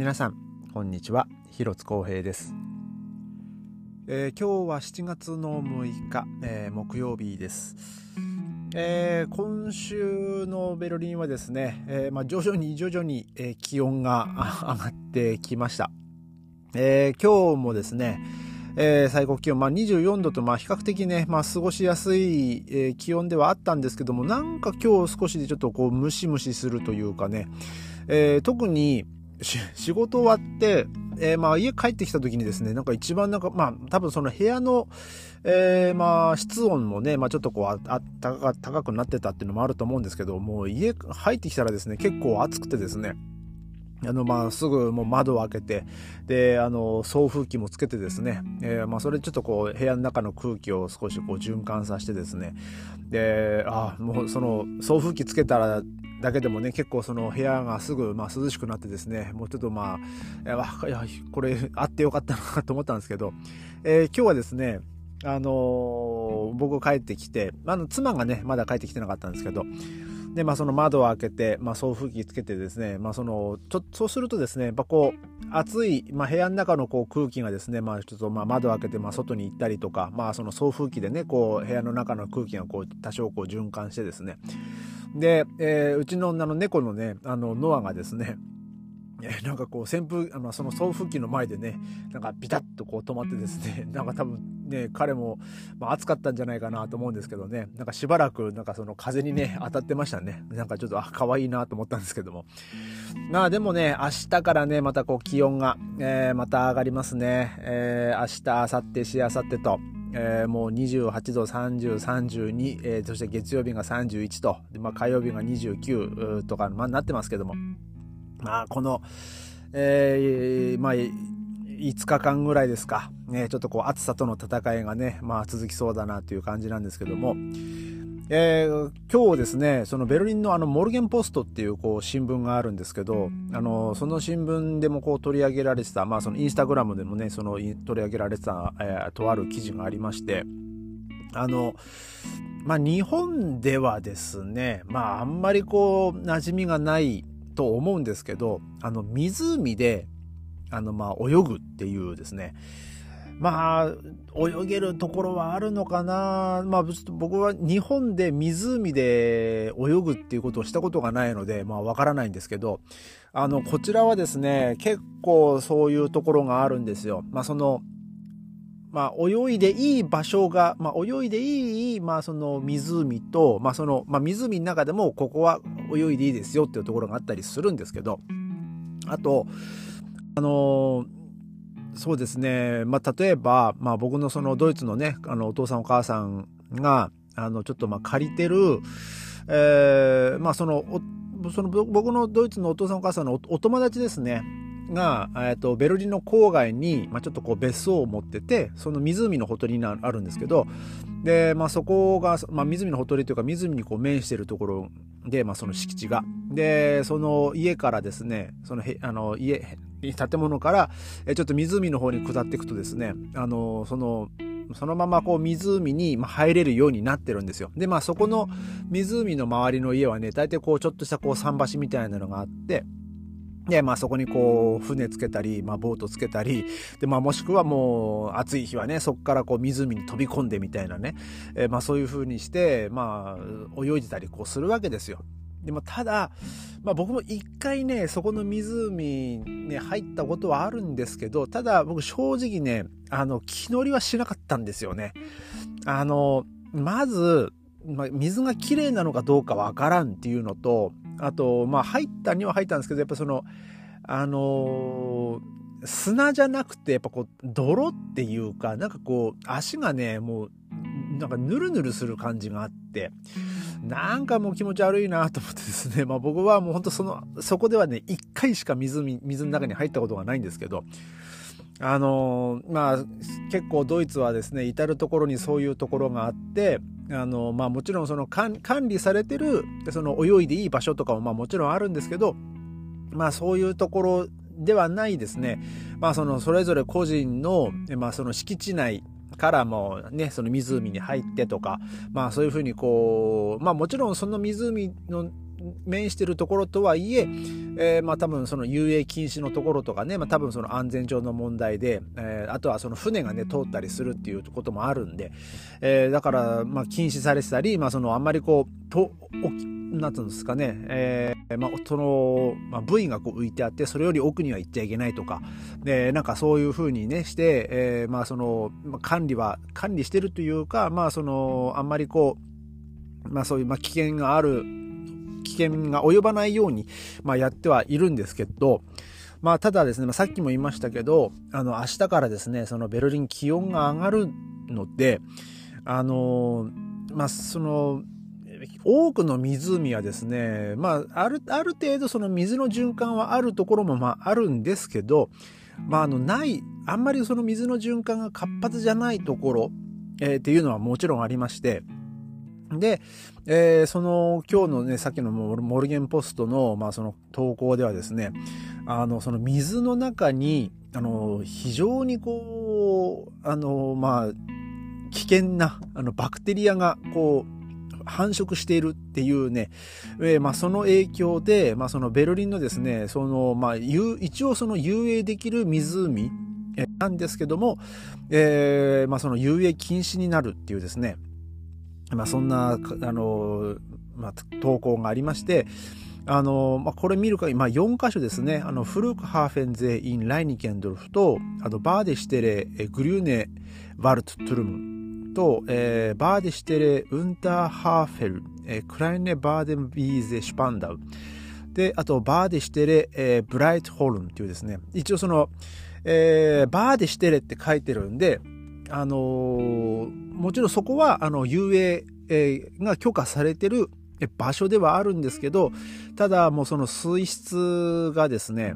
皆さんこんにちは。広津光平です、えー、今日は7月の6日、えー、木曜日です、えー、今週のベルリンはですね、えまあ、徐々に徐々に、え気温が 上がってきました、え今日もですねえー、最高気温、まあ、24度と、まあ、比較的ね、まあ、過ごしやすい、えー、気温ではあったんですけども、なんか今日少しでちょっとこう、ムシムシするというかね、えー、特に、仕事終わって、えー、まあ家帰ってきた時にですね、なんか一番なんか、まあ多分その部屋の、えー、まあ室温もね、まあちょっとこうああ高高くなってたっていうのもあると思うんですけど、もう家入ってきたらですね、結構暑くてですね、あの、ま、すぐもう窓を開けて、で、あの、送風機もつけてですね、えー、ま、それちょっとこう、部屋の中の空気を少しこう、循環させてですね、で、あ、もうその、送風機つけたら、だけでもね、結構その部屋がすぐ、まあ、涼しくなってですね、もうちょっとまあ、いや、これあってよかったなと思ったんですけど、えー、今日はですね、あのー、僕帰ってきて、あの、妻がね、まだ帰ってきてなかったんですけど、で、まあ、その窓を開けて、まあ、送風機つけてですね、まあ、その、ちょそうするとですね、やっぱこう、暑い、まあ、部屋の中のこう空気がですね、まあ、ちょっとまあ窓を開けて、まあ、外に行ったりとか、まあ、その送風機でね、こう、部屋の中の空気がこう、多少こう循環してですね、で、えー、うちの女の猫のね、あの、ノアがですね、えなんかこう扇風あのその送風機の前でねなんかビタッとこう止まってですね なんか多分ね彼も、まあ、暑かったんじゃないかなと思うんですけどねなんかしばらくなんかその風にね当たってましたね。なんかちょっとあ可愛いなと思ったんですけども。まあでもね明日からねまたこう気温が、えー、また上がりますね、えー、明日明後日しあさってと。えー、もう28度、30、32、えー、そして月曜日が31と、でまあ、火曜日が29とか、まあ、なってますけども、まあ、この、えー、まあ、5日間ぐらいですか、ね、ちょっとこう暑さとの戦いがね、まあ続きそうだなという感じなんですけども、えー、今日ですね、そのベルリンのあのモルゲンポストっていうこう新聞があるんですけど、あの、その新聞でもこう取り上げられてた、まあそのインスタグラムでもね、その取り上げられてた、えー、とある記事がありまして、あの、まあ日本ではですね、まああんまりこう馴染みがないと思うんですけど、あの湖で、あのまあ泳ぐっていうですね、まあ、泳げるところはあるのかな。まあ、僕は日本で湖で泳ぐっていうことをしたことがないので、まあ、わからないんですけど、あの、こちらはですね、結構そういうところがあるんですよ。まあ、その、まあ、泳いでいい場所が、まあ、泳いでいい、まあ、その湖と、まあ、その、まあ、湖の中でも、ここは泳いでいいですよっていうところがあったりするんですけど、あと、あのーそうですね、まあ、例えば、まあ、僕のそのドイツのねあのお父さんお母さんがあのちょっとまあ借りてる、えー、まあそのその僕のドイツのお父さんお母さんのお友達ですね。が、えーと、ベルリンの郊外に、まあ、ちょっとこう別荘を持っててその湖のほとりにあるんですけどで、まあ、そこが、まあ、湖のほとりというか湖にこう面しているところで、まあ、その敷地が。でその家からですねそのへあの家建物からちょっと湖の方に下っていくとですねあのそのそのままこう湖に入れるようになってるんですよ。で、まあそこの湖の周りの家はね、大体こうちょっとしたこう桟橋みたいなのがあって、で、まあそこにこう船つけたり、まあボートつけたり、で、まあもしくはもう暑い日はね、そこからこう湖に飛び込んでみたいなね、えー、まあそういう風にして、まあ泳いでたりこうするわけですよ。でもただ、まあ僕も一回ね、そこの湖に入ったことはあるんですけど、ただ僕正直ね、あの、気乗りはしなかったんですよね。あの、まず、まあ、水がきれいなのかどうかわからんっていうのと、あと、まあ、入ったには入ったんですけど、やっぱその、あの、砂じゃなくて、やっぱこう、泥っていうか、なんかこう、足がね、もう、なんかヌルヌルする感じがあって、なんかもう気持ち悪いなと思ってですね、まあ僕はもうほんとその、そこではね、一回しか水、水の中に入ったことがないんですけど、あの、まあ結構ドイツはですね、至る所にそういうところがあって、あのまあもちろんその管理されてるその泳いでいい場所とかもまあもちろんあるんですけどまあそういうところではないですね。まあそのそれぞれ個人の,、まあその敷地内からもねその湖に入ってとかまあそういうふうにこうまあもちろんその湖の面してるところとはいええー、まあ多分その遊泳禁止のところとかね、まあ、多分その安全上の問題で、えー、あとはその船がね通ったりするっていうこともあるんで、えー、だからまあ禁止されてたり、まあ、そのあんまりこうとおなんつうんですかね、えーまあ、その、まあ、部位がこう浮いてあってそれより奥には行っちゃいけないとか。でなんかそういうふうにねして、えー、まあその管理は管理してるというかまあそのあんまりこうまあそういう、まあ、危険がある危険が及ばないように、まあ、やってはいるんですけど、まあ、ただですね、まあ、さっきも言いましたけど、あの、明日からですね、そのベルリン気温が上がるので、あの、まあ、その、多くの湖はですね、まあ、ある、ある程度その水の循環はあるところもまああるんですけど、まあ、あの、ない、あんまりその水の循環が活発じゃないところ、えー、っていうのはもちろんありまして、で、えー、その今日のね、さっきのモルゲンポストの、まあ、その投稿ではですね、あの、その水の中に、あの、非常にこう、あの、まあ、危険な、あの、バクテリアが、こう、繁殖しているっていうね、えー、まあ、その影響で、まあ、そのベルリンのですね、その、まあ、一応その遊泳できる湖なんですけども、えー、まあ、その遊泳禁止になるっていうですね、まあ、そんな、あの、まあ、投稿がありまして、あの、まあ、これ見る限り、まあ、4箇所ですね。あの、フルクハーフェンゼイン・ライニケンドルフと、あと、バーデシテレ、グリューネ・ワルト・トゥルムと、えー、バーデシテレ・ウンターハーフェル、えー、クライネ・バーデン・ビーゼ・シュパンダウ。で、あと、バーデシテレ、えー、ブライト・ホルンっていうですね。一応その、えー、バーデシテレって書いてるんで、あのー、もちろんそこは、あの、遊泳、えー、が許可されてる場所ではあるんですけど、ただもうその水質がですね、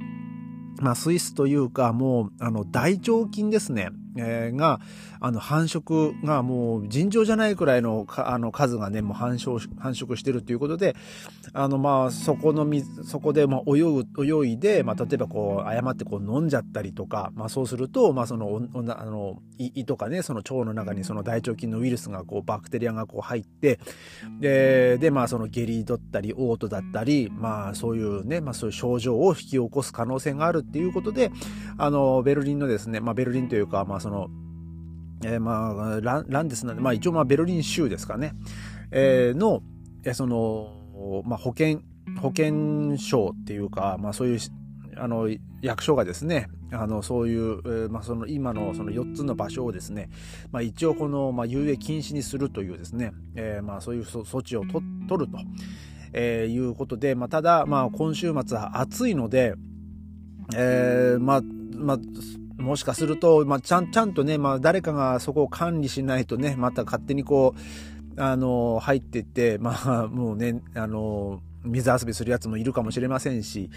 まあ、水質というか、もう、あの、大腸菌ですね。えー、が、あの、繁殖がもう尋常じゃないくらいのあの数がね、もう繁殖、繁殖してるということで、あの、まあ、そこの水、そこで、まあ、泳ぐ、泳いで、まあ、例えばこう、誤ってこう飲んじゃったりとか、まあ、そうすると、まあ、その、あの、胃とかね、その腸の中にその大腸菌のウイルスが、こう、バクテリアがこう入って、で、で、まあ、その下痢だったり、嘔吐だったり、まあ、そういうね、まあ、そういう症状を引き起こす可能性があるっていうことで、あの、ベルリンのですね、まあ、ベルリンというか、まあ、その、えー、まあ、ランランデスなんで、まあ一応まあベルリン州ですかね、えー、の、えー、その、まあ保険、保険証っていうか、まあそういう、あの、役所がですね、あの、そういう、えー、まあその今のその4つの場所をですね、まあ一応この、まあ遊泳禁止にするというですね、えー、まあそういう措置をと取ると、えー、いうことで、まあただ、まあ今週末は暑いので、えー、まあ、まあ、もしかすると、まあ、ちゃん、ちゃんとね、まあ、誰かがそこを管理しないとね、また勝手にこう、あの、入ってって、まあ、もうね、あの、水遊びするやつもいるかもしれませんし、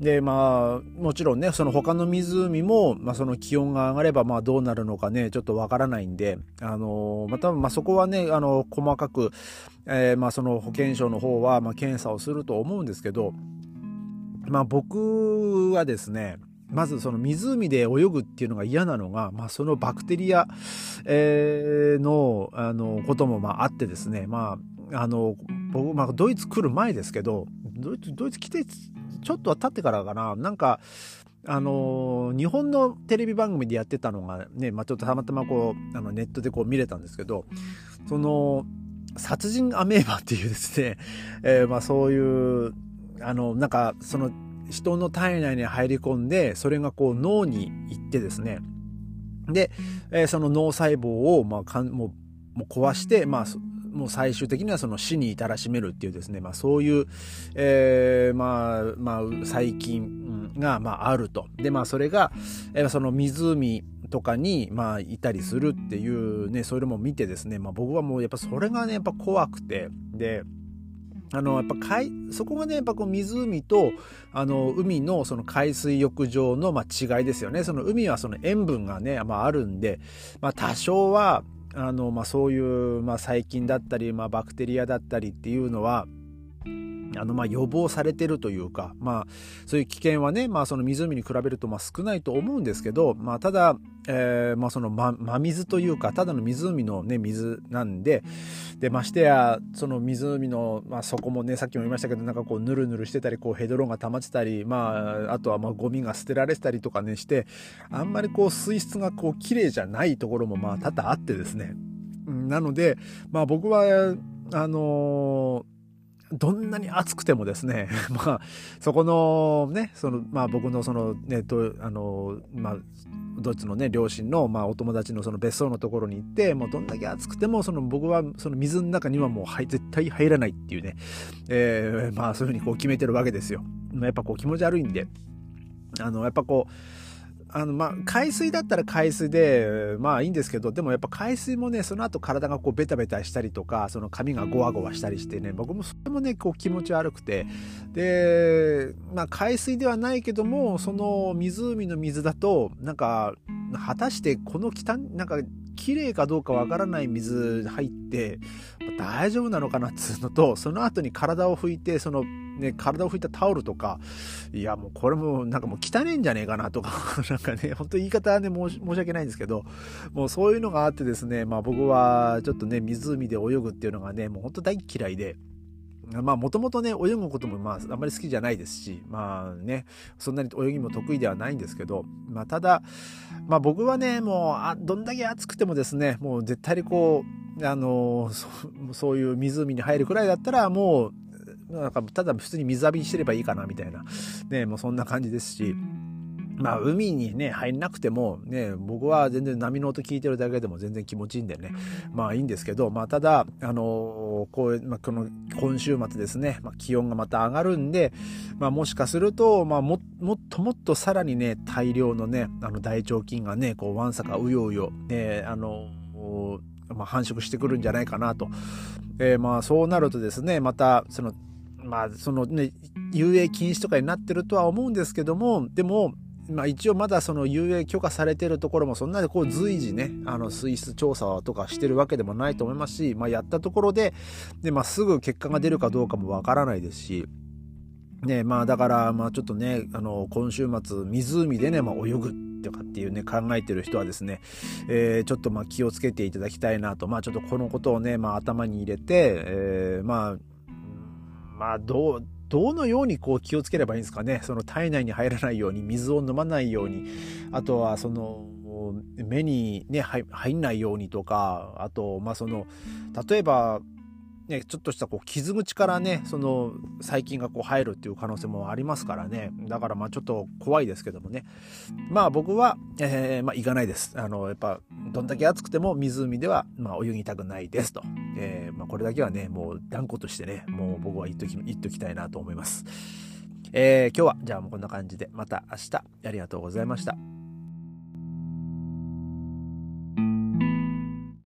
で、まあ、もちろんね、その他の湖も、まあ、その気温が上がれば、まあ、どうなるのかね、ちょっとわからないんで、あの、また、まあ、そこはね、あの、細かく、えー、まあ、その保健省の方は、まあ、検査をすると思うんですけど、まあ、僕はですね、まずその湖で泳ぐっていうのが嫌なのが、まあ、そのバクテリア、えー、のあのこともまああってですね、まあ、あの僕、まあ、ドイツ来る前ですけどドイツドイツ来てちょっとは経ってからかな。なんかあの日本のテレビ番組でやってたのがね、まあ、ちょっとたまたまこうあのネットでこう見れたんですけどその殺人アメーバっていうですね、えー、まあそういうあのなんかその人の体内に入り込んでそれがこう脳に行ってですね。で、えー、その脳細胞を、まあ、かんもうもう壊して、まあ、もう最終的にはその死に至らしめるっていうですね、まあ、そういう、えー、まあ、まあ、細菌が、まあ、あると。で、まあ、それが、えー、その湖とかに、まあ、いたりするっていうね、それも見てですね、まあ、僕はもうやっぱそれがね、やっぱ怖くて、で、あのやっぱ海そこがねやっぱこう湖とあの海のその海水浴場のまあ違いですよね。その海はその塩分がね、まあ、あるんで、まあ、多少はあの、まあ、そういう、まあ、細菌だったり、まあ、バクテリアだったりっていうのはあのまあ予防されてるというか、まあ、そういう危険はね、まあ、その湖に比べるとまあ少ないと思うんですけど、まあ、ただ、えー、まあその真、真水というかただの湖の、ね、水なんででましてやその湖の、まあ、底もねさっきも言いましたけどなんかこうヌルヌルしてたりこうヘドロンが溜まってたり、まあ、あとはまあゴミが捨てられてたりとかねしてあんまりこう水質がこう綺麗じゃないところもまあ多々あってですね。なので、まあ、僕はあのーどんなに暑くてもですね、まあ、そこのね、その、まあ僕のそのね、と、あの、まあ、ドイツのね、両親の、まあお友達のその別荘のところに行って、もうどんだけ暑くても、その僕はその水の中にはもう、はい、絶対入らないっていうね、えー、まあそういうふうにこう決めてるわけですよ。やっぱこう気持ち悪いんで、あの、やっぱこう、あの、まあ、海水だったら海水で、まあいいんですけど、でもやっぱ海水もね、その後体がこうベタベタしたりとか、その髪がゴワゴワしたりしてね、僕もそれもね、こう気持ち悪くて、で、まあ海水ではないけども、その湖の水だと、なんか、果たしてこの汚、なんか、綺麗かどうかわからない水入って大丈夫なのかなっつうのとその後に体を拭いてそのね、体を拭いたタオルとか、いや、もうこれもなんかもう汚ねえんじゃねえかなとか、なんかね、本当言い方はね申し、申し訳ないんですけど、もうそういうのがあってですね、まあ僕はちょっとね、湖で泳ぐっていうのがね、もう本当大嫌いで、まあもともとね、泳ぐこともまああんまり好きじゃないですし、まあね、そんなに泳ぎも得意ではないんですけど、まあただ、まあ僕はね、もうあどんだけ暑くてもですね、もう絶対にこう、あのそそういう湖に入るくらいだったらもうなんかただ普通に水浴びしてればいいかなみたいな、ね、もうそんな感じですし、まあ海にね入んなくてもね僕は全然波の音聞いてるだけでも全然気持ちいいんでね。まあいいんですけどまあただあのこう、まあ、この今週末ですね、まあ、気温がまた上がるんで、まあ、もしかすると、まあ、ももっともっとさらにね大量のねあの大腸菌がねこうわんさかうようよねあのまあ、繁殖してくるんじゃないかなと、えー、まあそうなるとですねまたそのまあそのね遊泳禁止とかになってるとは思うんですけどもでもまあ、一応まだその遊泳許可されてるところもそんなにこう随時ねあの水質調査とかしてるわけでもないと思いますし、まあ、やったところでで、まあ、すぐ結果が出るかどうかもわからないですし。ねまあだからまあちょっとねあの今週末湖でね、まあ、泳ぐとかっていうね考えてる人はですね、えー、ちょっとまあ気をつけていただきたいなとまあちょっとこのことをね、まあ、頭に入れて、えー、まあまあどうどのようにこう気をつければいいんですかね。その体内に入らないように水を飲まないように。あとはその目にね入んないようにとかあとまあその例えばね、ちょっとしたこう傷口からねその細菌がこう入るっていう可能性もありますからね。だからまあちょっと怖いですけどもね。まあ僕は、えー、まあ行かないです。あのやっぱどんだけ暑くても湖では、まあ、泳ぎたくないですと、えーまあ、これだけはねもう断固としてねもう僕は言っとき言っときたいなと思います、えー、今日はじゃあもうこんな感じでまた明日ありがとうございました